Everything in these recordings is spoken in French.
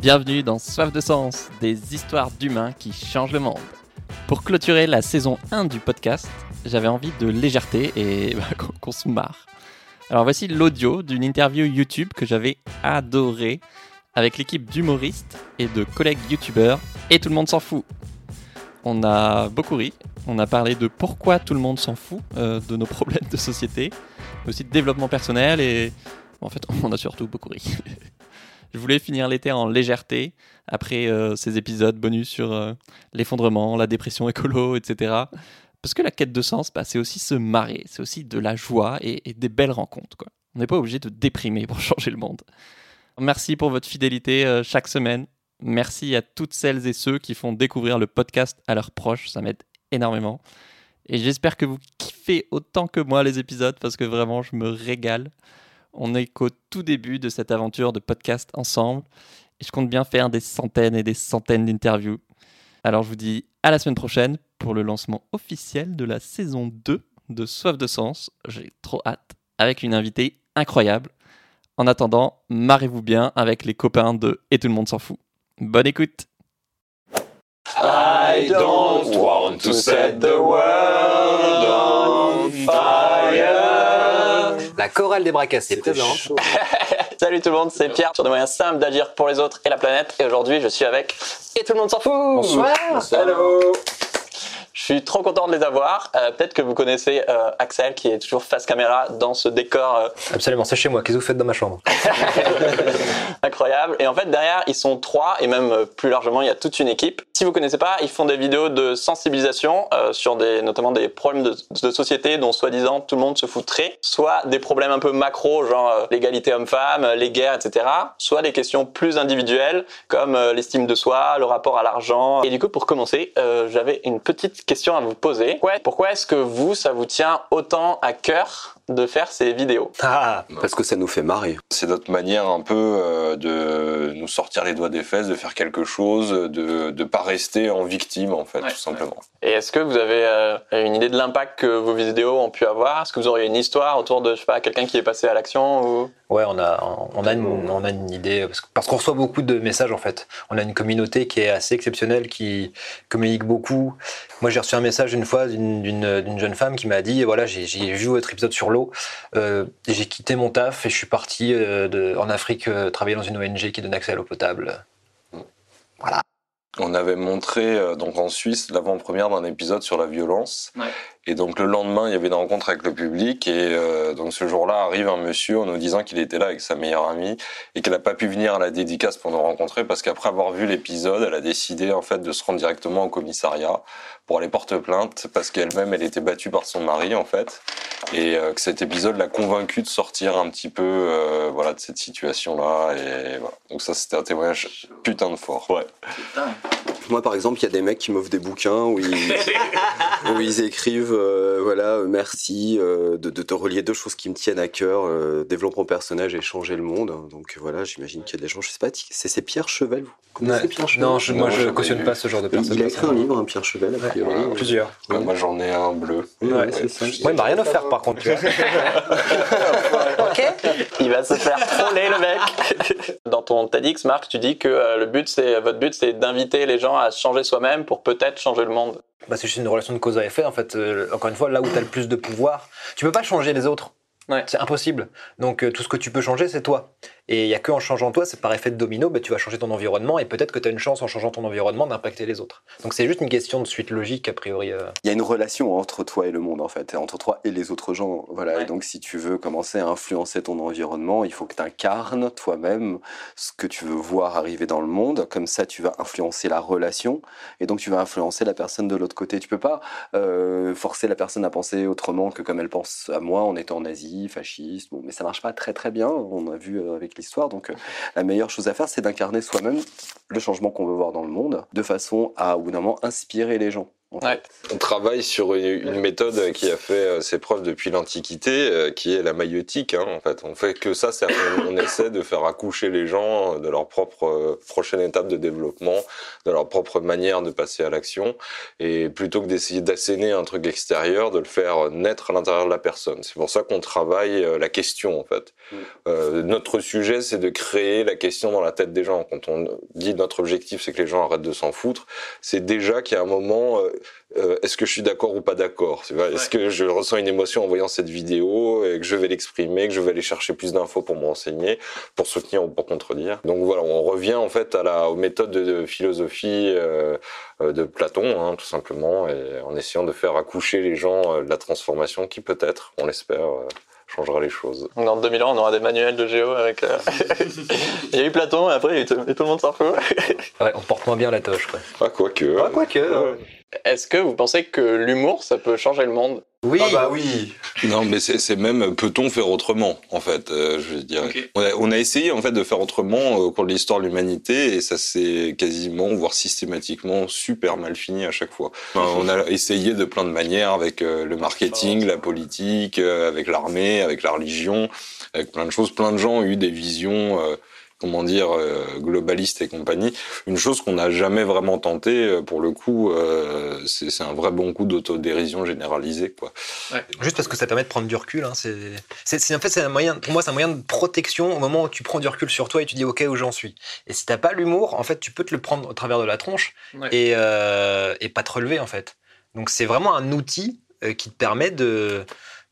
Bienvenue dans Soif de Sens, des histoires d'humains qui changent le monde. Pour clôturer la saison 1 du podcast, j'avais envie de légèreté et bah, qu'on se marre. Alors voici l'audio d'une interview YouTube que j'avais adorée avec l'équipe d'humoristes et de collègues youtubeurs et tout le monde s'en fout. On a beaucoup ri, on a parlé de pourquoi tout le monde s'en fout euh, de nos problèmes de société, mais aussi de développement personnel et en fait on a surtout beaucoup ri. Je voulais finir l'été en légèreté après euh, ces épisodes bonus sur euh, l'effondrement, la dépression écolo, etc. Parce que la quête de sens, bah, c'est aussi se marrer, c'est aussi de la joie et, des belles rencontres. On n'est pas obligé de déprimer pour changer le monde. Merci pour votre fidélité euh, chaque semaine. Merci à toutes celles et ceux qui font découvrir le podcast à leurs proches, ça m'aide énormément. Et j'espère que vous kiffez autant que moi les épisodes parce que vraiment je me régale. On est qu'au tout début de cette aventure de podcast ensemble et je compte bien faire des centaines et des centaines d'interviews. Alors je vous dis à la semaine prochaine pour le lancement officiel de la saison 2 de Soif de Sens. J'ai trop hâte avec une invitée incroyable. En attendant, marrez-vous bien avec les copains de Et tout le monde s'en fout. Bonne écoute. La chorale des bras cassés présente. Salut tout le monde, c'est Pierre sur des moyens simples d'agir pour les autres et la planète. Et aujourd'hui, je suis avec Et tout le monde s'en fout. Bonsoir. Hello. Je suis trop content de les avoir. Euh, Peut-être que vous connaissez euh, Axel qui est toujours face caméra dans ce décor euh, Absolument, c'est chez moi. Qu'est-ce que vous faites dans ma chambre? Incroyable. Et en fait, derrière, ils sont trois et même euh, plus largement, il y a toute une équipe. Si vous connaissez pas, ils font des vidéos de sensibilisation euh, sur des, notamment des problèmes de, société dont soi-disant tout le monde se foutrait. Soit des problèmes un peu macro, genre euh, l'égalité homme-femme, les guerres, etc. Soit des questions plus individuelles comme euh, l'estime de soi, le rapport à l'argent. Et du coup, pour commencer, euh, j'avais une petite question à vous poser. Ouais, pourquoi est-ce que vous, ça vous tient autant à cœur de faire ces vidéos Ah Parce que ça nous fait marrer. C'est notre manière un peu euh, de nous sortir les doigts des fesses, de faire quelque chose, de ne pas rester en victime, en fait, Ouais. tout simplement. Et est-ce que vous avez euh, une idée de l'impact que vos vidéos ont pu avoir? Est-ce que vous auriez une histoire autour de, je sais pas, quelqu'un qui est passé à l'action ou... Ouais, on a, on a, une, on a une idée, parce que- parce qu'on reçoit beaucoup de messages en fait. On a une communauté qui est assez exceptionnelle, qui communique beaucoup. Moi, j'ai reçu un message une fois d'une- d'une d'une jeune femme qui m'a dit, voilà, j'ai j'ai vu votre épisode sur l'eau, euh, j'ai quitté mon taf et je suis parti euh, de, en Afrique euh, travailler dans une ONG qui donne accès à l'eau potable. On avait montré euh, donc en Suisse l'avant-première d'un épisode sur la violence. Ouais. Et donc le lendemain, il y avait une rencontre avec le public. Et euh, donc ce jour-là, arrive un monsieur en nous disant qu'il était là avec sa meilleure amie et qu'elle n'a pas pu venir à la dédicace pour nous rencontrer parce qu'après avoir vu l'épisode, elle a décidé en fait de se rendre directement au commissariat pour aller porter plainte parce qu'elle-même, elle était battue par son mari en fait. Et euh, que cet épisode l'a convaincu de sortir un petit peu euh, voilà, de cette situation-là. Et voilà. Donc ça, c'était un témoignage putain de fort. Ouais. Moi, par exemple, il y a des mecs qui m'offrent des bouquins où ils, où ils écrivent, euh, voilà, euh, merci euh, de, de te relier deux choses qui me tiennent à cœur, euh, développement personnel et changer le monde. Donc voilà, j'imagine qu'il y a des gens, je sais pas, c'est c'est Pierre Chevel, vous connaissez Ouais. Pierre Chevel? Non, je, moi Non, je cautionne pas ce genre de Il- personnes. Il a écrit un livre, un Pierre Chevel, a priori. Ouais, Plusieurs. Ouais, moi, j'en ai un bleu. Ouais, c'est ça. Moi, il m'a rien offert par contre. vois. Il va se faire troller le mec. Dans ton TEDx, Marc, tu dis que euh, le but, c'est votre but, c'est d'inviter les gens à changer soi-même pour peut-être changer le monde. Bah, c'est juste une relation de cause à effet en fait. Euh, encore une fois, là où tu as le plus de pouvoir, tu peux pas changer les autres. Ouais. C'est impossible. Donc euh, tout ce que tu peux changer, c'est toi. Et il y a que en changeant toi, c'est par effet de domino, bah, tu vas changer ton environnement et peut-être que tu as une chance en changeant ton environnement d'impacter les autres. Donc c'est juste une question de suite logique a priori. euh. Il y a une relation entre toi et le monde en fait, entre toi et les autres gens. Voilà. Ouais. Et donc si tu veux commencer à influencer ton environnement, il faut que tu incarnes toi-même ce que tu veux voir arriver dans le monde. Comme ça, tu vas influencer la relation, et donc tu vas influencer la personne de l'autre côté. Tu peux pas euh, forcer la personne à penser autrement que comme elle pense à moi en étant nazi, fasciste. Bon, mais ça marche pas très très bien. On a vu euh, avec l'histoire. Donc euh, la meilleure chose à faire, c'est d'incarner soi-même le changement qu'on veut voir dans le monde, de façon à, au bout d'un moment, inspirer les gens. Ouais. On travaille sur une, une méthode qui a fait euh, ses preuves depuis l'Antiquité, euh, qui est la maïeutique. Hein, en fait, on fait que ça, c'est on, on essaie de faire accoucher les gens de leur propre euh, prochaine étape de développement, de leur propre manière de passer à l'action, et plutôt que d'essayer d'asséner un truc extérieur, de le faire naître à l'intérieur de la personne. C'est pour ça qu'on travaille euh, la question, en fait. Mm. Euh, notre sujet, c'est de créer la question dans la tête des gens. Quand on dit notre objectif, c'est que les gens arrêtent de s'en foutre, c'est déjà qu'il y a un moment, euh, est-ce que je suis d'accord ou pas d'accord Est-ce que je ressens une émotion en voyant cette vidéo et que je vais l'exprimer, que je vais aller chercher plus d'infos pour me renseigner, pour soutenir ou pour contredire? Donc voilà, on revient en fait à la, aux méthodes de, de philosophie euh, euh, de Platon, hein, tout simplement, et en essayant de faire accoucher les gens euh, de la transformation qui peut-être, on l'espère, euh, changera les choses. Dans 2000 ans, on aura des manuels de géo avec. euh, il y a eu Platon et après, il y a eu tout, et tout le monde s'en fout. Ouais, on porte moins bien la toche, quoi. Ah, quoique. Ah, quoique. euh, Est-ce que vous pensez que l'humour, ça peut changer le monde? Oui. Ah bah oui Non, mais c'est même peut-on faire autrement en fait. euh, je dirais. On, a, on a essayé en fait de faire autrement au cours de l'histoire de l'humanité et ça s'est quasiment, voire systématiquement, super mal fini à chaque fois. Enfin, on a essayé de plein de manières avec euh, le marketing, la politique, euh, avec l'armée, avec la religion, avec plein de choses. Plein de gens ont eu des visions. Comment dire, euh, globalistes et compagnie. Une chose qu'on n'a jamais vraiment tenté, euh, pour le coup, euh, c'est un vrai bon coup d'autodérision généralisée, quoi. Juste parce que ça permet de prendre du recul. Hein, c'est, en fait, c'est un moyen, pour moi, c'est un moyen de protection au moment où tu prends du recul sur toi et tu dis OK où j'en suis. Et si t'as pas l'humour, en fait, tu peux te le prendre au travers de la tronche Ouais. et, euh, et pas te relever en fait. Donc c'est vraiment un outil euh, qui te permet de-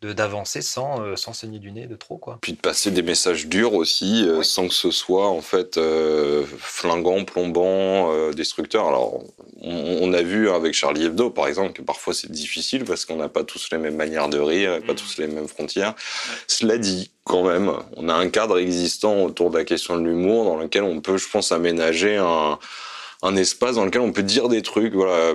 d'avancer sans, euh, sans saigner du nez de trop quoi. puis de passer des messages durs aussi, euh, sans que ce soit en fait euh, flingant, plombant, euh, destructeur. Alors, on, on a vu avec Charlie Hebdo, par exemple, que parfois c'est difficile parce qu'on n'a pas tous les mêmes manières de rire et pas tous les mêmes frontières. Cela dit, quand même, on a un cadre existant autour de la question de l'humour dans lequel on peut, je pense, aménager un un espace dans lequel on peut dire des trucs voilà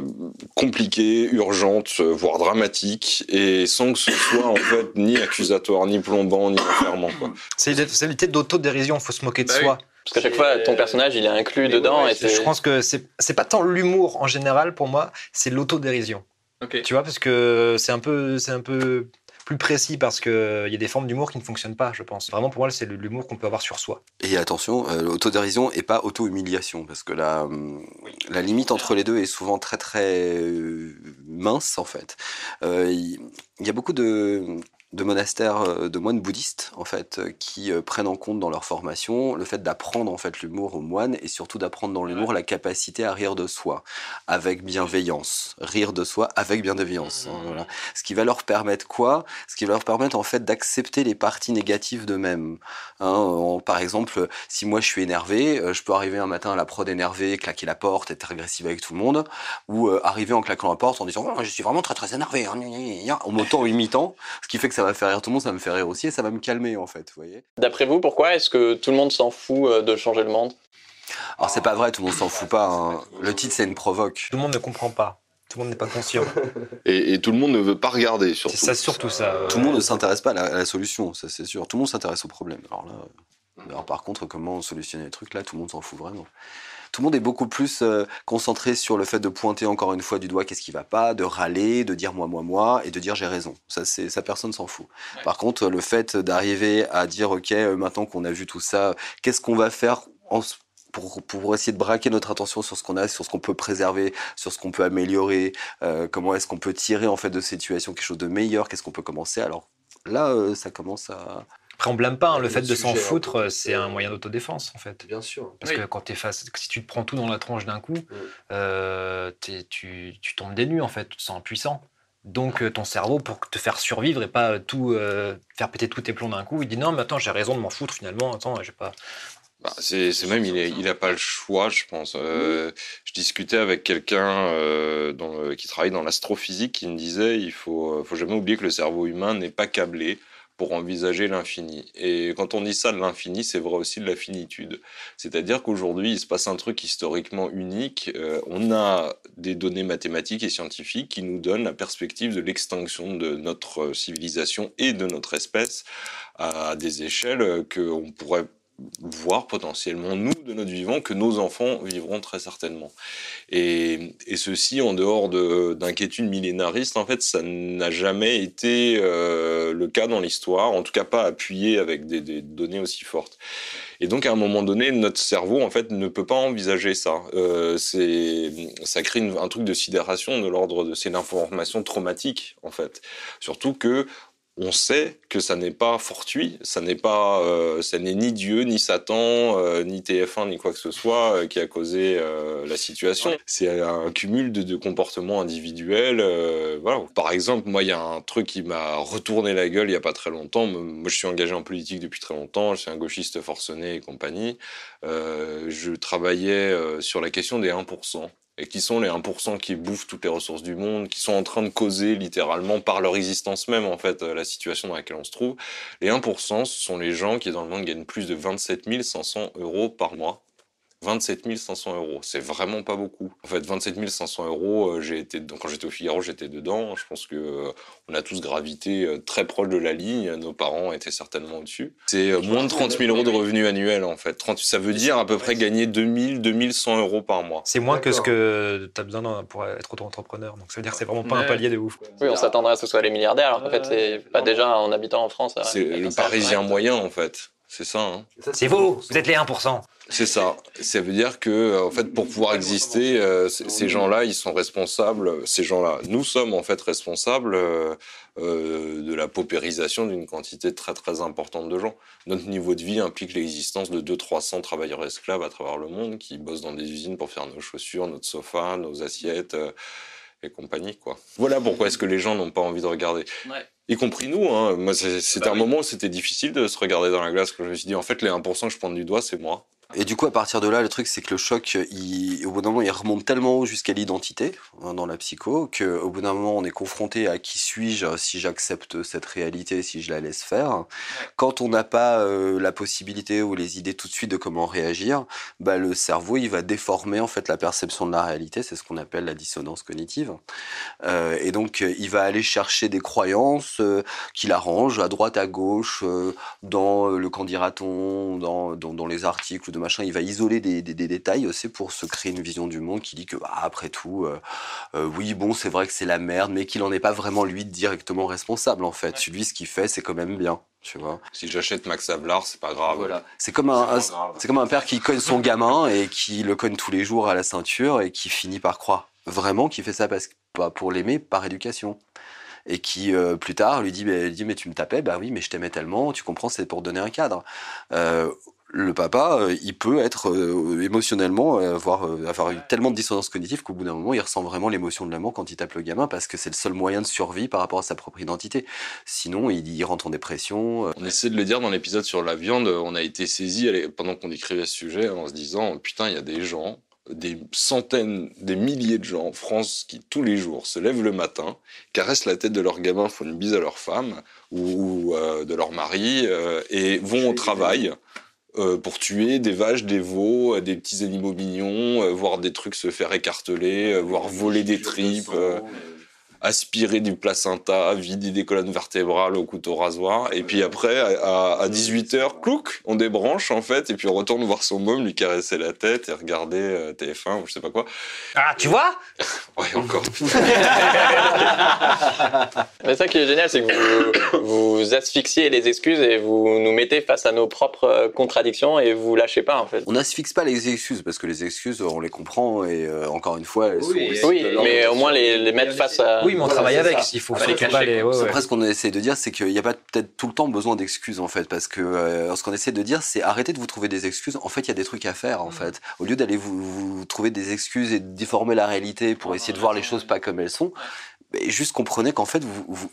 compliqués, urgentes, euh, voire dramatiques, et sans que ce soit en fait ni accusatoire, ni plombant, ni enfermant. Quoi. C'est l'idée d'autodérision, il faut se moquer de Bah oui. soi. Parce qu'à chaque fois, ton personnage, il est inclus dedans ouais, et je pense que c'est, c'est pas tant l'humour en général pour moi, c'est l'autodérision. Ok. Tu vois, parce que c'est un peu, c'est un peu plus précis parce que il y a des formes d'humour qui ne fonctionnent pas, je pense. Vraiment, pour moi, c'est l'humour qu'on peut avoir sur soi. Et attention, euh, l'autodérision et pas auto-humiliation, parce que la, la limite entre les deux est souvent très très euh, mince en fait. Euh, il y, a beaucoup de, de monastères, euh, de moines bouddhistes en fait, euh, qui euh, prennent en compte dans leur formation le fait d'apprendre en fait l'humour aux moines et surtout d'apprendre dans l'humour la capacité à rire de soi avec bienveillance, rire de soi avec bienveillance. hein, voilà. Ce qui va leur permettre quoi? Ce qui va leur permettre en fait d'accepter les parties négatives d'eux-mêmes. Hein, par exemple, si moi je suis énervé, je peux arriver un matin à la prod énervé, claquer la porte, être agressif avec tout le monde, ou euh, arriver en claquant la porte en disant Oh, je suis vraiment très très énervé, hein, en m'auto-imitant, ce qui fait que ça va faire rire tout le monde, ça va me fait rire aussi et ça va me calmer en fait, vous voyez. D'après vous, pourquoi est-ce que tout le monde s'en fout euh, de changer le monde? Alors c'est pas vrai, tout le monde s'en fout pas. hein. Le titre c'est une provoque. Tout le monde ne comprend pas. Tout le monde n'est pas conscient. Et, et tout le monde ne veut pas regarder, surtout. C'est ça, surtout ça. Tout le monde ne s'intéresse pas à la, à la solution, ça c'est sûr. Tout le monde s'intéresse au problème. Alors là, euh, alors par contre, comment solutionner les trucs là, tout le monde s'en fout vraiment. Tout le monde est beaucoup plus euh, concentré sur le fait de pointer encore une fois du doigt qu'est-ce qui va pas, de râler, de dire moi moi moi et de dire j'ai raison. Ça c'est ça personne s'en fout. Par contre, le fait d'arriver à dire ok euh, maintenant qu'on a vu tout ça, qu'est-ce qu'on va faire en pour, pour essayer de braquer notre attention sur ce qu'on a, sur ce qu'on peut préserver, sur ce qu'on peut améliorer, euh, comment est-ce qu'on peut tirer en fait de cette situation quelque chose de meilleur, qu'est-ce qu'on peut commencer? Alors là, euh, ça commence à. Après, on blâme pas. hein, le fait de s'en foutre, c'est un moyen d'autodéfense, en fait. Bien sûr. Parce Oui. que quand t'es face, si tu te prends tout dans la tronche d'un coup, euh, t'es- tu, tu tombes des nues, en fait. Tu te sens impuissant. Donc, euh, ton cerveau, pour te faire survivre et pas tout euh, faire péter tous tes plombs d'un coup, il dit non, mais attends, j'ai raison de m'en foutre finalement. Attends, j'ai pas. Bah, c'est même, il, est, il a pas le choix, je pense. Euh, je discutais avec quelqu'un euh, qui travaille dans l'astrophysique qui me disait il faut, euh, faut jamais oublier que le cerveau humain n'est pas câblé pour envisager l'infini. Et quand on dit ça de l'infini, c'est vrai aussi de la finitude. C'est-à-dire qu'aujourd'hui, il se passe un truc historiquement unique. Euh, on a des données mathématiques et scientifiques qui nous donnent la perspective de l'extinction de notre civilisation et de notre espèce à des échelles qu'on pourrait voir potentiellement, nous, de notre vivant, que nos enfants vivront très certainement. Et, ceci, en dehors d'inquiétudes millénaristes, en fait, ça n'a jamais été euh, le cas dans l'histoire, en tout cas pas appuyé avec des, données aussi fortes. Et donc, à un moment donné, notre cerveau, en fait, ne peut pas envisager ça. Euh, ça crée un truc de sidération de l'ordre de... C'est l'information traumatique, en fait. Surtout que on sait que ça n'est pas fortuit, ça n'est pas, euh, ça n'est ni Dieu, ni Satan, euh, ni TF1, ni quoi que ce soit euh, qui a causé euh, la situation. C'est un cumul de, de comportements individuels. euh, voilà. Par exemple, moi, il y a un truc qui m'a retourné la gueule il y a pas très longtemps. Moi, je suis engagé en politique depuis très longtemps. Je suis un gauchiste forcené et compagnie. Euh, je travaillais euh, sur la question des 1% et qui sont les 1% qui bouffent toutes les ressources du monde, qui sont en train de causer littéralement par leur existence même en fait la situation dans laquelle on se trouve. Les 1%, ce sont les gens qui dans le monde gagnent plus de 27 500 euros par mois. 27 500 euros, c'est vraiment pas beaucoup. En fait, 27 500 euros, euh, j'ai été quand j'étais au Figaro, j'étais dedans. Je pense que euh, on a tous gravité euh, très proche de la ligne. Nos parents étaient certainement au-dessus. C'est euh, moins de 30 000 euros de revenus annuels en fait. 30, ça veut dire à peu près gagner 2000, 2100 euros par mois. C'est moins que ce que tu as besoin pour être auto-entrepreneur. Donc ça veut dire que c'est vraiment pas un palier de ouf. Oui, on s'attendrait à ce que ce soit les milliardaires, alors qu'en fait, c'est pas déjà en habitant en France. euh, C'est le Parisien moyen en fait. C'est ça. Hein. C'est vous, vous êtes les 1%. C'est ça. Ça veut dire que, euh, en fait, pour pouvoir exister, euh, ces gens-là, ils sont responsables. Ces gens-là, nous sommes en fait responsables euh, euh, de la paupérisation d'une quantité très très importante de gens. Notre niveau de vie implique l'existence de 200-300 travailleurs esclaves à travers le monde qui bossent dans des usines pour faire nos chaussures, notre sofa, nos assiettes. euh, et compagnie quoi. Voilà pourquoi est-ce que les gens n'ont pas envie de regarder Ouais. Y compris nous. Hein. Moi, c'est- c'était Bah un oui. moment où c'était difficile de se regarder dans la glace. Que je me suis dit, en fait, les 1% que je prends du doigt, c'est moi. Et du coup, à partir de là, le truc, c'est que le choc, au bout d'un moment, il remonte tellement haut jusqu'à l'identité hein, dans la psycho qu'au bout d'un moment, on est confronté à qui suis-je si j'accepte cette réalité, si je la laisse faire. Quand on n'a pas euh, la possibilité ou les idées tout de suite de comment réagir, bah, le cerveau, il va déformer en fait la perception de la réalité. C'est ce qu'on appelle la dissonance cognitive. Euh, et donc, il va aller chercher des croyances euh, qu'il arrange à droite, à gauche, euh, dans le qu'en dans, les articles de machin, il va isoler des, des, des détails aussi pour se créer une vision du monde qui dit que, bah, après tout, euh, euh, oui, bon, c'est vrai que c'est la merde, mais qu'il n'en est pas vraiment lui directement responsable en fait. Lui, ce qu'il fait, c'est quand même bien, tu vois. Si j'achète Max Ablard, c'est pas grave. Voilà. C'est comme un, c'est comme un père qui cogne son gamin et qui le cogne tous les jours à la ceinture et qui finit par croire vraiment qu'il fait ça parce pas pour l'aimer par éducation et qui euh, plus tard lui dit, mais, dit mais tu me tapais bah oui mais je t'aimais tellement tu comprends c'est pour donner un cadre Euh, le papa, euh, il peut être euh, émotionnellement euh, avoir, avoir eu tellement de dissonance cognitive qu'au bout d'un moment, il ressent vraiment l'émotion de l'amour quand il tape le gamin parce que c'est le seul moyen de survie par rapport à sa propre identité. Sinon, il, il rentre en dépression. On essaie de le dire dans l'épisode sur la viande. On a été saisi pendant qu'on écrivait ce sujet en se disant putain, il y a des gens, des centaines, des milliers de gens en France qui tous les jours se lèvent le matin, caressent la tête de leur gamin, font une bise à leur femme ou euh, de leur mari euh, et vont au travail. Euh, pour tuer des vaches, des veaux, euh, des petits animaux mignons, euh, voir des trucs se faire écarteler, voir voler des tripes, aspirer du placenta, vider des colonnes vertébrales au couteau rasoir. Et puis après, à, à 18h, clouc, on débranche en fait, et puis on retourne voir son môme, lui caresser la tête et regarder euh, TF1 ou je sais pas quoi. Ah, tu vois? Ouais, encore. Mais ça qui est génial, c'est que vous, vous asphyxiez les excuses et vous nous mettez face à nos propres euh, contradictions et vous lâchez pas en fait. On n'asphyxe pas les excuses parce que les excuses, on les comprend et euh, encore une fois, elles sont Oui, de l'ordre mais au moins les, les mettre face à. Oui, mais on Voilà, travaille avec. ça. Il faut Pas les cacher, ouais, après ce qu'on essaie de dire, c'est qu'il n'y a pas peut-être tout le temps besoin d'excuses en fait, parce que euh, ce qu'on essaie de dire, c'est arrêtez de vous trouver des excuses. En fait, il y a des trucs à faire en fait. Au lieu d'aller vous, vous trouver des excuses et de déformer la réalité pour essayer de voir les choses pas comme elles sont, mais juste comprenez qu'en fait,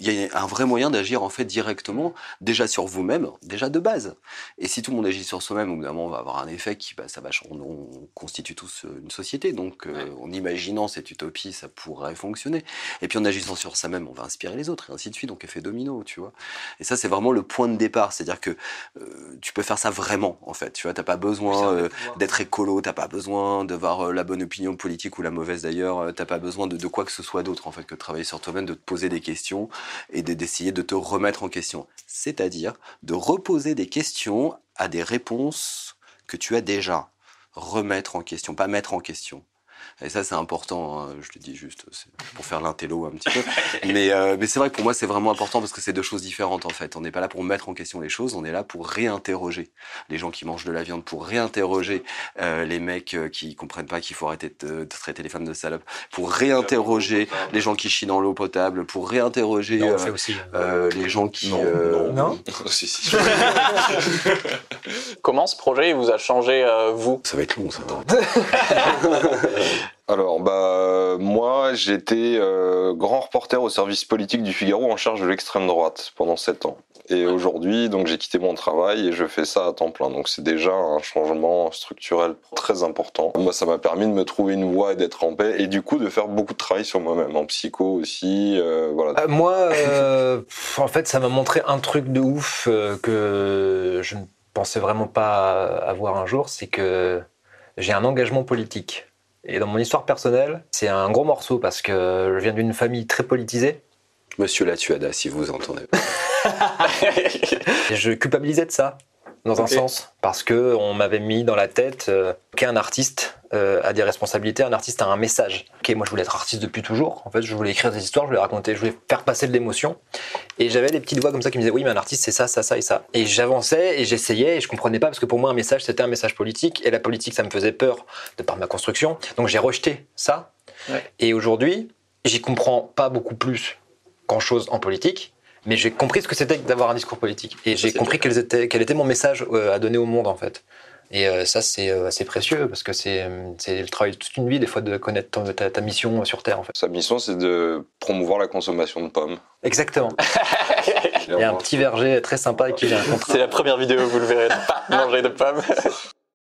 il y a un vrai moyen d'agir en fait directement, déjà sur vous-même, déjà de base. Et si tout le monde agit sur soi-même, au bout d'un moment, on va avoir un effet qui, bah, ça va, on, on constitue tous euh, une société. Donc, euh, en imaginant cette utopie, ça pourrait fonctionner. Et puis en agissant sur soi-même, on va inspirer les autres, et ainsi de suite. Donc, effet domino, tu vois. Et ça, c'est vraiment le point de départ. C'est-à-dire que euh, tu peux faire ça vraiment, en fait. Tu vois, t'as pas besoin euh, d'être écolo, t'as pas besoin d'avoir la bonne opinion politique ou la mauvaise d'ailleurs. T'as pas besoin de, de quoi que ce soit d'autre, en fait, que de travailler sur toi-même, de te poser des questions et de- d'essayer de te remettre en question. C'est-à-dire de reposer des questions à des réponses que tu as déjà. Remettre en question, pas mettre en question. Et ça, c'est important, hein, je le dis juste c'est pour faire l'intello un petit peu. Mais, euh, mais c'est vrai que pour moi, c'est vraiment important parce que c'est deux choses différentes en fait. On n'est pas là pour mettre en question les choses, on est là pour réinterroger les gens qui mangent de la viande, pour réinterroger euh, les mecs euh, qui comprennent pas qu'il faut arrêter de, de traiter les femmes de salopes, pour réinterroger les gens qui chient dans l'eau potable, pour réinterroger Non, on euh, aussi. euh, les gens qui... Non, euh, Non? Si, si. Comment ce projet il vous a changé, euh, vous? Ça va être long ça. Alors, bah, moi, j'étais euh, grand reporter au service politique du Figaro en charge de l'extrême droite pendant sept ans. Et aujourd'hui, donc, j'ai quitté mon travail et je fais ça à temps plein. Donc, c'est déjà un changement structurel très important. Moi, ça m'a permis de me trouver une voie et d'être en paix et du coup de faire beaucoup de travail sur moi-même, en psycho aussi. euh, voilà. Euh, moi, en fait, ça m'a montré un truc de ouf que je ne pensais vraiment pas avoir un jour, c'est que j'ai un engagement politique. Et dans mon histoire personnelle, c'est un gros morceau parce que je viens d'une famille très politisée. Monsieur Latuada, si vous entendez. Je culpabilisais de ça, dans un sens, parce que on m'avait mis dans la tête euh, qu'un artiste euh, a des responsabilités, un artiste a un message. Ok, moi je voulais être artiste depuis toujours. En fait, je voulais écrire des histoires, je voulais raconter, je voulais faire passer de l'émotion. Et j'avais des petites voix comme ça qui me disaient oui, mais un artiste c'est ça, ça, ça et ça. Et j'avançais et j'essayais et je comprenais pas parce que pour moi un message c'était un message politique et la politique ça me faisait peur de par ma construction. Donc j'ai rejeté ça. Ouais. Et aujourd'hui, j'y comprends pas beaucoup plus grand chose en politique. Mais j'ai compris ce que c'était d'avoir un discours politique. Et j'ai compris quel était, quel était mon message euh, à donner au monde, en fait. Et euh, ça, c'est euh, assez précieux, parce que c'est le travail de toute une vie, des fois, de connaître ton- ta, ta mission sur Terre, en fait. Sa mission, c'est de promouvoir la consommation de pommes. Exactement. Il y a un petit verger très sympa avec qui contrat. C'est la première vidéo, vous le verrez, de pas manger de pommes.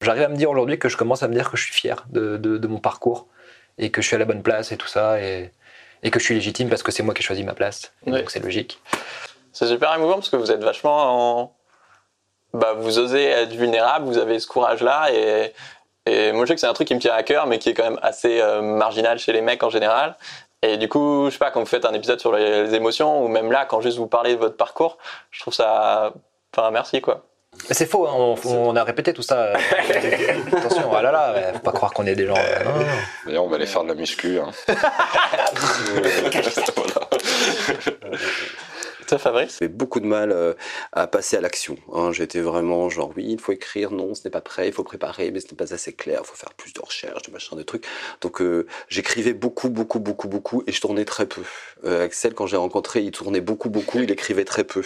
J'arrive à me dire aujourd'hui que je commence à me dire que je suis fier de, de- de mon parcours et que je suis à la bonne place et tout ça, et, et que je suis légitime parce que c'est moi qui ai choisi ma place. Et. Donc c'est logique. C'est super émouvant parce que vous êtes vachement en... Bah, vous osez être vulnérable, vous avez ce courage-là et, et moi je sais que c'est un truc qui me tient à cœur mais qui est quand même assez euh, marginal chez les mecs en général. Et du coup, je sais pas, quand vous faites un épisode sur les, les émotions ou même là, quand juste vous parlez de votre parcours, je trouve ça... Enfin, merci quoi. C'est faux, hein, on, on a répété tout ça. Attention, ah là là, faut pas croire qu'on est des gens. euh, non, non. D'ailleurs, on va aller faire de la muscu. Hein. Voilà. Toi, Fabrice J'ai beaucoup de mal euh, à passer à l'action. hein. J'étais vraiment genre oui, il faut écrire, non, ce n'est pas prêt, il faut préparer, mais ce n'est pas assez clair, il faut faire plus de recherches, de machin, de trucs. Donc euh, j'écrivais beaucoup, beaucoup, beaucoup, beaucoup, et je tournais très peu. Euh, Axel, quand j'ai rencontré, il tournait beaucoup, beaucoup, il écrivait très peu.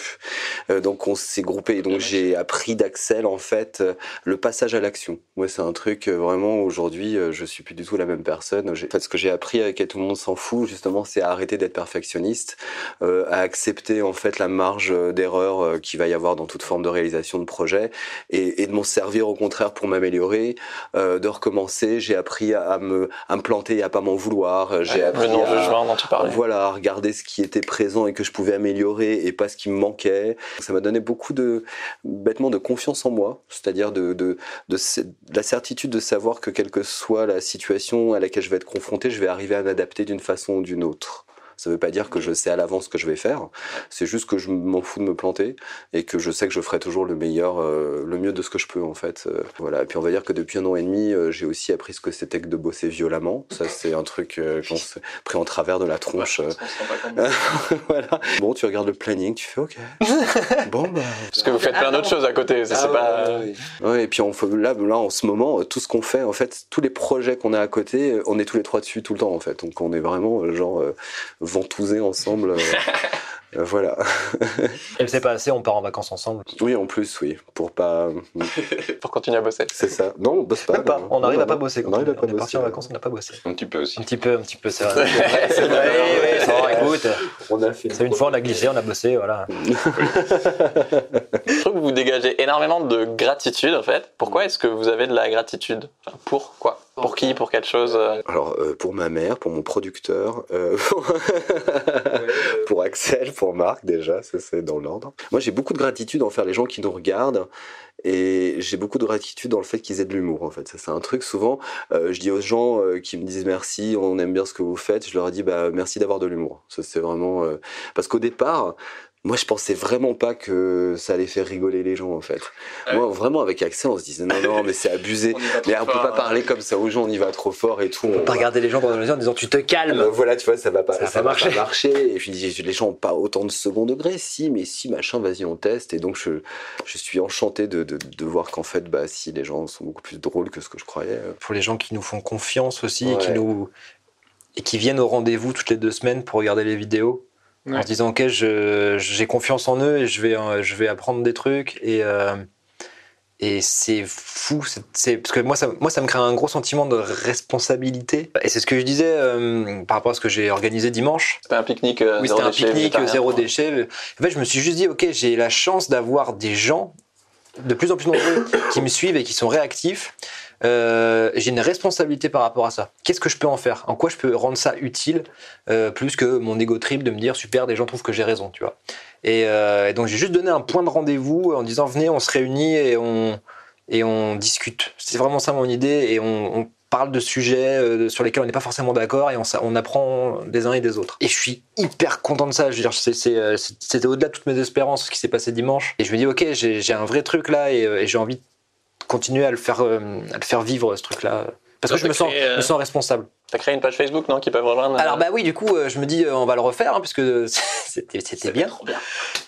Euh, donc on s'est groupé. Donc j'ai appris d'Axel en fait euh, le passage à l'action. Moi, c'est un truc euh, vraiment aujourd'hui, euh, je suis plus du tout la même personne. J'ai- En fait, ce que j'ai appris avec et tout le monde s'en fout, justement, c'est à arrêter d'être perfectionniste euh, à accepter en fait la marge euh, d'erreur euh, qu'il va y avoir dans toute forme de réalisation de projet et, et de m'en servir au contraire pour m'améliorer, euh, de recommencer. J'ai appris à, à me, à me planter et à pas m'en vouloir. J'ai Le appris à, non-jugement dont tu parlais. voilà, à regarder ce qui était présent et que je pouvais améliorer et pas ce qui me manquait. Ça m'a donné beaucoup de, bêtement, de confiance en moi, c'est-à-dire de, de, de la certitude de savoir que quelle que soit la situation à laquelle je vais être confronté, je vais arriver à m'adapter d'une façon ou d'une autre. Ça ne veut pas dire que je sais à l'avance ce que je vais faire. C'est juste que je m'en fous de me planter et que je sais que je ferai toujours le meilleur, euh, le mieux de ce que je peux en fait. Euh, voilà. Et puis on va dire que depuis un an et demi, euh, j'ai aussi appris ce que c'était que de bosser violemment. Ça c'est un truc euh, qu'on s'est pris en travers de la tronche. euh, voilà. Bon, tu regardes le planning, tu fais OK. bon bah. Parce que vous faites plein d'autres choses à côté, ça, c'est pas... Ouais, et puis on fait, là, là, en ce moment, tout ce qu'on fait, en fait, tous les projets qu'on a à côté, on est tous les trois dessus tout le temps, en fait. Donc on est vraiment euh, genre euh, ventousés ensemble. euh, euh, voilà. Et c'est pas assez, on part en vacances ensemble. Oui, en plus, oui, pour pas. pour continuer à bosser. C'est ça. Non, on bosse pas. Même pas, non. on arrive Non, à pas non. bosser. Quand On arrive à pas on est parti bosser. en vacances, on n'a pas bossé. Un petit peu aussi. Un petit peu, un petit peu, c'est vrai. c'est Oui, oui, va, écoute. On a fait. C'est une fois, on a glissé, on a bossé, voilà. Je trouve que vous dégagez énormément de gratitude en fait. Pourquoi est-ce que vous avez de la gratitude? Enfin, Pour quoi? Pour qui? Pour quelque chose euh? Alors, euh, pour ma mère, pour mon producteur, euh, pour Axel, pour Marc, déjà, c'est dans l'ordre. Moi, j'ai beaucoup de gratitude envers les gens qui nous regardent et j'ai beaucoup de gratitude dans le fait qu'ils aient de l'humour, en fait. Ça, c'est un truc, souvent, euh, je dis aux gens euh, qui me disent merci, on aime bien ce que vous faites, je leur dis bah, merci d'avoir de l'humour. C'est vraiment. euh, Parce qu'au départ, Moi, je pensais vraiment pas que ça allait faire rigoler les gens, en fait. Moi, vraiment, avec Axel, on se disait non, non, mais c'est abusé. mais on peut pas parler comme ça aux gens, on y va trop fort et tout. On peut pas regarder les gens pendant les heures en disant tu te calmes. Euh, voilà, tu vois, ça va pas, Ça ça, va marcher. pas marcher. Et puis les gens ont pas autant de second degré. Si, mais si, machin, vas-y, on teste. Et donc je, je suis enchanté de, de, de voir qu'en fait, bah, si les gens sont beaucoup plus drôles que ce que je croyais. euh, Pour les gens qui nous font confiance aussi et qui nous et qui viennent au rendez-vous toutes les deux semaines pour regarder les vidéos en se disant ok j'ai confiance en eux et je vais euh, je vais apprendre des trucs. Et euh, et c'est fou c'est- parce que moi ça moi ça me crée un gros sentiment de responsabilité. Et c'est ce que je disais euh, par rapport à ce que j'ai organisé dimanche. C'était un pique-nique euh, oui, c'était un pique-nique zéro déchet. En fait, je me suis juste dit, ok, j'ai la chance d'avoir des gens de plus en plus nombreux qui me suivent et qui sont réactifs. Euh, j'ai une responsabilité par rapport à ça. Qu'est-ce que je peux en faire? En quoi je peux rendre ça utile euh, plus que mon ego trip de me dire super, des gens trouvent que j'ai raison, tu vois? Et, euh, donc j'ai juste donné un point de rendez-vous en disant venez, on se réunit et on discute. C'est vraiment ça mon idée et on, parle de sujets sur lesquels on n'est pas forcément d'accord et on, apprend des uns et des autres. Et je suis hyper content de ça. Je veux dire, c'était au-delà de toutes mes espérances ce qui s'est passé dimanche. Et je me dis ok, j'ai un vrai truc là et j'ai envie de continuer à le faire, euh, à le faire vivre ce truc-là. Parce que je me sens, créé, euh, me sens responsable. T'as créé une page Facebook, non, qui peuvent rejoindre Alors bah oui, du coup, euh, je me dis euh, on va le refaire hein, puisque c'était c'était bien. Trop bien.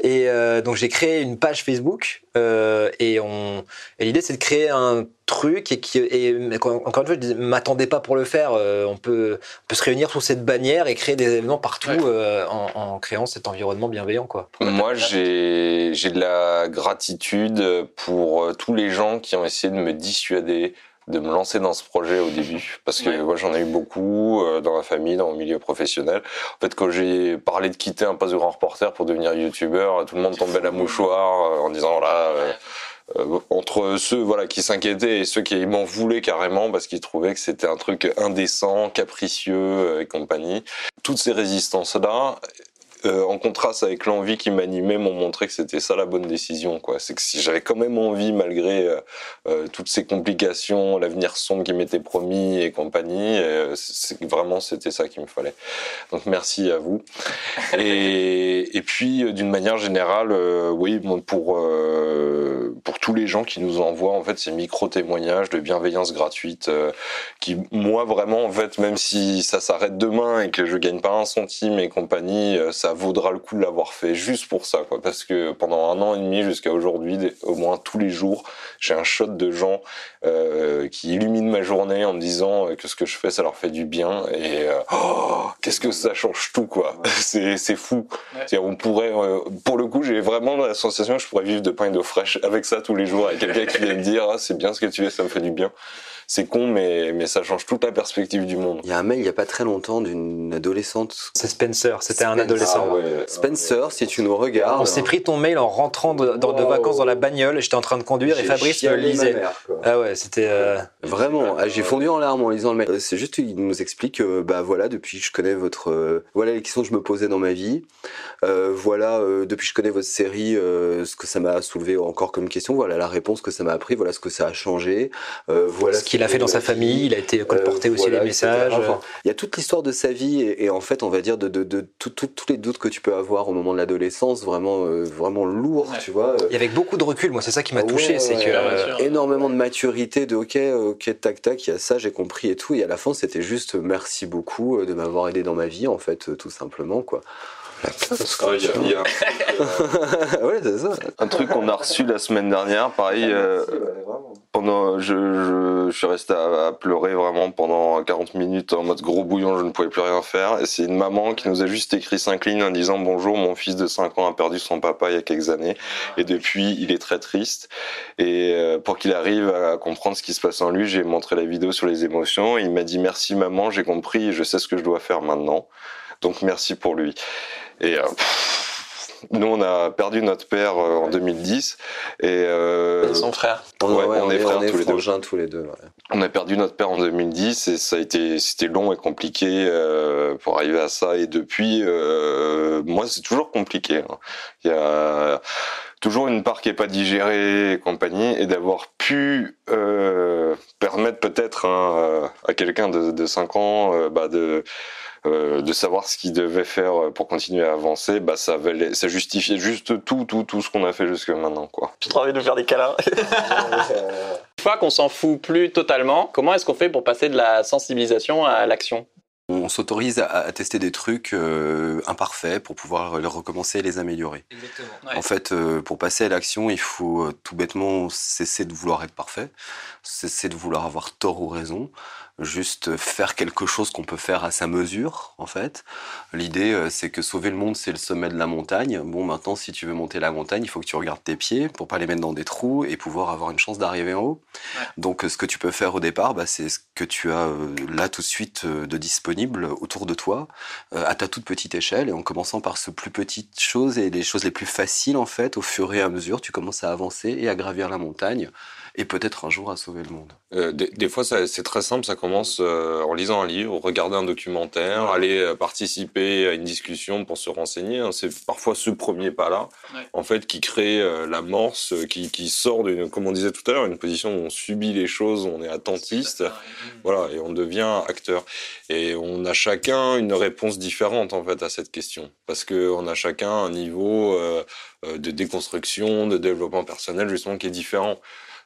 Et euh, donc j'ai créé une page Facebook euh, et on et l'idée c'est de créer un truc et qui et encore une fois je dis m'attendez pas pour le faire euh, on peut on peut se réunir sous cette bannière et créer des événements partout Ouais. euh, en, en créant cet environnement bienveillant quoi. Moi, j'ai j'ai de la gratitude pour euh, tous les gens qui ont essayé de me dissuader de me lancer dans ce projet au début parce que Ouais. moi j'en ai eu beaucoup euh, dans ma famille dans mon milieu professionnel en fait quand j'ai parlé de quitter un poste de grand reporter pour devenir youtubeur tout le monde tombait la mouchoir euh, en disant là euh, euh, entre ceux voilà qui s'inquiétaient et ceux qui m'en voulaient carrément parce qu'ils trouvaient que c'était un truc indécent, capricieux euh, et compagnie. Toutes ces résistances là en contraste avec l'envie qui m'animait m'ont montré que c'était ça la bonne décision quoi. C'est que si j'avais quand même envie malgré euh, euh, toutes ces complications, l'avenir sombre qui m'était promis et compagnie, euh, c'est vraiment c'était ça qu'il me fallait. Donc merci à vous. Et, et puis euh, d'une manière générale, euh, oui, bon, pour euh, pour tous les gens qui nous envoient en fait ces micro témoignages de bienveillance gratuite, euh, qui moi vraiment en fait même si ça s'arrête demain et que je gagne pas un centime et compagnie, euh, ça vaudra le coup de l'avoir fait juste pour ça quoi, parce que pendant un an et demi jusqu'à aujourd'hui, au moins tous les jours, j'ai un shot de gens euh, qui illuminent ma journée en me disant euh, que ce que je fais ça leur fait du bien et euh, oh, qu'est-ce que ça change tout quoi. C'est c'est fou. C'est-à-dire, on pourrait, euh, pour le coup, j'ai vraiment la sensation que je pourrais vivre de pain et d'eau fraîche avec ça tous les jours, avec quelqu'un qui vient me dire ah, c'est bien ce que tu fais, ça me fait du bien. C'est con, mais, mais ça change toute la perspective du monde. Il y a un mail il y a pas très longtemps d'une adolescente. C'est Spencer, c'était un Spencer. adolescent. Ah ouais. Spencer, si tu nous regardes. On s'est pris ton mail en rentrant de, dans- de Wow. vacances dans la bagnole, j'étais en train de conduire et Fabrice me lisait. mère. Ah ouais, c'était euh, Vraiment, ah, j'ai fondu en larmes en lisant le mail. Euh, C'est juste qu'il nous explique que bah voilà, depuis que je connais votre euh, voilà les questions que je me posais dans ma vie. Euh, voilà, euh, depuis que je connais votre série, euh, ce que ça m'a soulevé encore comme question. Voilà la réponse que ça m'a appris. Voilà ce que ça a changé. Euh, voilà ce qu'il a fait dans sa famille, il a été colporté Euh, aussi voilà, les etc. messages. Enfin, il y a toute l'histoire de sa vie et, et en fait, on va dire de, de, de tout- tout- tous les doutes que tu peux avoir au moment de l'adolescence, vraiment, euh, vraiment lourd, Ouais. tu vois. euh, Et avec beaucoup de recul, moi c'est ça qui m'a Ouais, touché, c'est ouais, que ouais, euh, énormément de maturité, de ok, ok, tac, tac, il y a ça, j'ai compris et tout. Et à la fin, c'était juste merci beaucoup euh, de m'avoir aidé dans ma vie, en fait, euh, tout simplement, quoi. Ah, Il y a- il y a ouais, c'est ça. un truc qu'on a reçu la semaine dernière, pareil. euh, pendant, je, je, je suis resté à, à pleurer vraiment pendant 40 minutes en mode gros bouillon, je ne pouvais plus rien faire. Et c'est une maman qui nous a juste écrit cinq lignes en disant bonjour, mon fils de 5 ans a perdu son papa il y a quelques années et depuis il est très triste. Et euh, pour qu'il arrive à comprendre ce qui se passe en lui, j'ai montré la vidéo sur les émotions. Il m'a dit merci maman, j'ai compris, je sais ce que je dois faire maintenant. Donc merci pour lui. Et euh, nous on a perdu notre père euh, en 2010 et euh, Et son frère. On, Ouais, ouais, on on est est, frères on est tous les deux. tous les deux. ouais. On a perdu notre père en 2010 et ça a été c'était long et compliqué euh, pour arriver à ça et depuis euh, moi c'est toujours compliqué. hein. Il y a toujours une part qui est pas digérée et compagnie, et d'avoir pu euh, permettre peut-être hein, euh, à quelqu'un de, de 5 ans euh, bah, de euh, de savoir ce qu'il devait faire pour continuer à avancer, bah ça, valait, ça justifiait juste tout, tout, tout ce qu'on a fait jusque maintenant, quoi. J'ai trop envie de faire des câlins. Une fois qu'on s'en fout plus totalement, comment est-ce qu'on fait pour passer de la sensibilisation à l'action? On s'autorise à, tester des trucs euh, imparfaits pour pouvoir les recommencer et les améliorer. Exactement. En fait, euh, pour passer à l'action, il faut euh, tout bêtement cesser de vouloir être parfait, cesser de vouloir avoir tort ou raison, juste faire quelque chose qu'on peut faire à sa mesure, en fait. L'idée, euh, c'est que sauver le monde, c'est le sommet de la montagne. Bon, maintenant, si tu veux monter la montagne, il faut que tu regardes tes pieds pour pas les mettre dans des trous et pouvoir avoir une chance d'arriver en haut. Ouais. Donc, ce que tu peux faire au départ, bah, c'est ce que tu as euh, là tout de suite euh, de disponible autour de toi, euh, à ta toute petite échelle, et en commençant par ce plus petites choses et les choses les plus faciles, en fait, au fur et à mesure, tu commences à avancer et à gravir la montagne, et peut-être un jour à sauver le monde. Euh, des, des fois, c'est très simple. Ça commence euh, en lisant un livre, regarder un documentaire, aller euh, participer à une discussion pour se renseigner. hein. C'est parfois ce premier pas-là, Ouais. en fait, qui crée euh, l'amorce, euh, qui, qui sort d'une, comme on disait tout à l'heure, une position où on subit les choses, où on est attentiste. Voilà, et on devient acteur. Et on a chacun une réponse différente en fait à cette question, parce que on a chacun un niveau de déconstruction, de développement personnel justement qui est différent.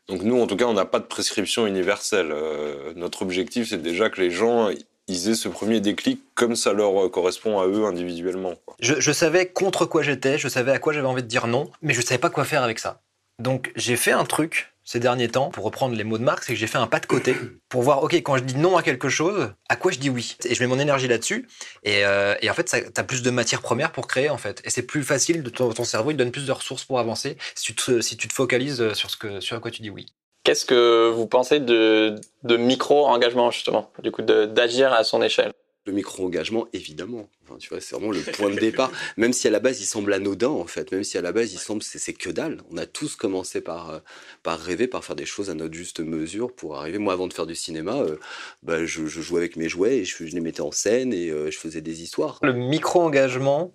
Donc nous, en tout cas, on n'a pas de prescription universelle. Euh, notre objectif, c'est déjà que les gens aient ce premier déclic comme ça leur euh, correspond à eux individuellement. Je, je savais contre quoi j'étais, je savais à quoi j'avais envie de dire non, mais je savais pas quoi faire avec ça. Donc j'ai fait un truc ces derniers temps, pour reprendre les mots de Marc, c'est que j'ai fait un pas de côté pour voir, ok, quand je dis non à quelque chose, à quoi je dis oui? Et je mets mon énergie là-dessus. Et, euh, et en fait, tu as plus de matière première pour créer, en fait. Et c'est plus facile, de ton, ton cerveau, il donne plus de ressources pour avancer si tu te, si tu te focalises sur, ce que, sur à quoi tu dis oui. Qu'est-ce que vous pensez de, de micro-engagement, justement Du coup, d'agir à son échelle? Le micro-engagement, évidemment. Enfin, tu vois, c'est vraiment le point de départ. Même si à la base il semble anodin, en fait, même si à la base il semble c'est c'est que dalle. On a tous commencé par euh, par rêver, par faire des choses à notre juste mesure pour arriver. Moi, avant de faire du cinéma, euh, bah, je, je jouais avec mes jouets et je, je les mettais en scène et euh, je faisais des histoires. Le micro-engagement,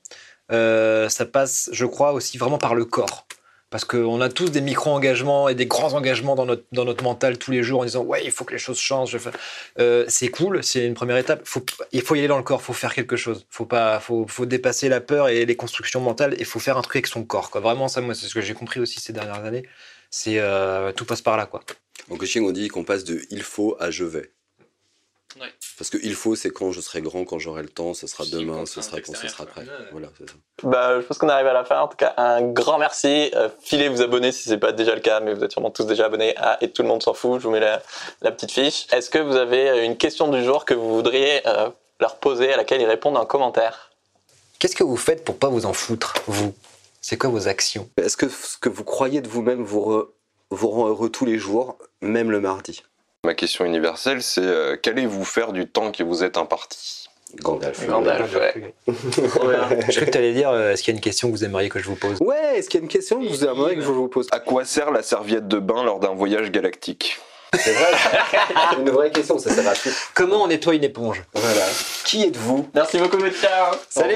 ça passe, je crois, aussi vraiment par le corps. Parce qu'on a tous des micro-engagements et des grands engagements dans notre, dans notre mental tous les jours en disant Ouais, il faut que les choses changent. Euh, c'est cool, c'est une première étape. Faut, il faut y aller dans le corps, faut faire quelque chose. Faut, pas, faut, faut dépasser la peur et les constructions mentales et faut faire un truc avec son corps. Quoi. Vraiment, ça, moi, c'est ce que j'ai compris aussi ces dernières années. C'est euh, tout passe par là. Quoi. En coaching, on dit qu'on passe de il faut à je vais. Ouais. Parce que il faut, c'est quand je serai grand, quand j'aurai le temps, ce sera demain, ce sera quand ce sera prêt. Ouais. Voilà, c'est ça. Bah, je pense qu'on arrive à la fin. En tout cas, un grand merci. Euh, filez vous abonner si c'est pas déjà le cas, mais vous êtes sûrement tous déjà abonnés à Et tout le monde s'en fout. Je vous mets la, la petite fiche. Est-ce que vous avez une question du jour que vous voudriez euh, leur poser, à laquelle ils répondent en commentaire? Qu'est-ce que vous faites pour pas vous en foutre, vous? C'est quoi vos actions? Est-ce que ce que vous croyez de vous-même vous, re- vous rend heureux tous les jours, même le mardi? Ma question universelle, c'est euh, qu'allez-vous faire du temps que vous êtes imparti? Gandalf. Gandalf, ouais. Je crois que tu allais dire euh, est-ce qu'il y a une question que vous aimeriez que je vous pose? Ouais, est-ce qu'il y a une question que vous aimeriez que je vous pose? À quoi sert la serviette de bain lors d'un voyage galactique? C'est vrai, une vraie question, ça sert à tout. Comment on nettoie une éponge? Voilà. Qui êtes-vous? Merci beaucoup, Ciao. Salut.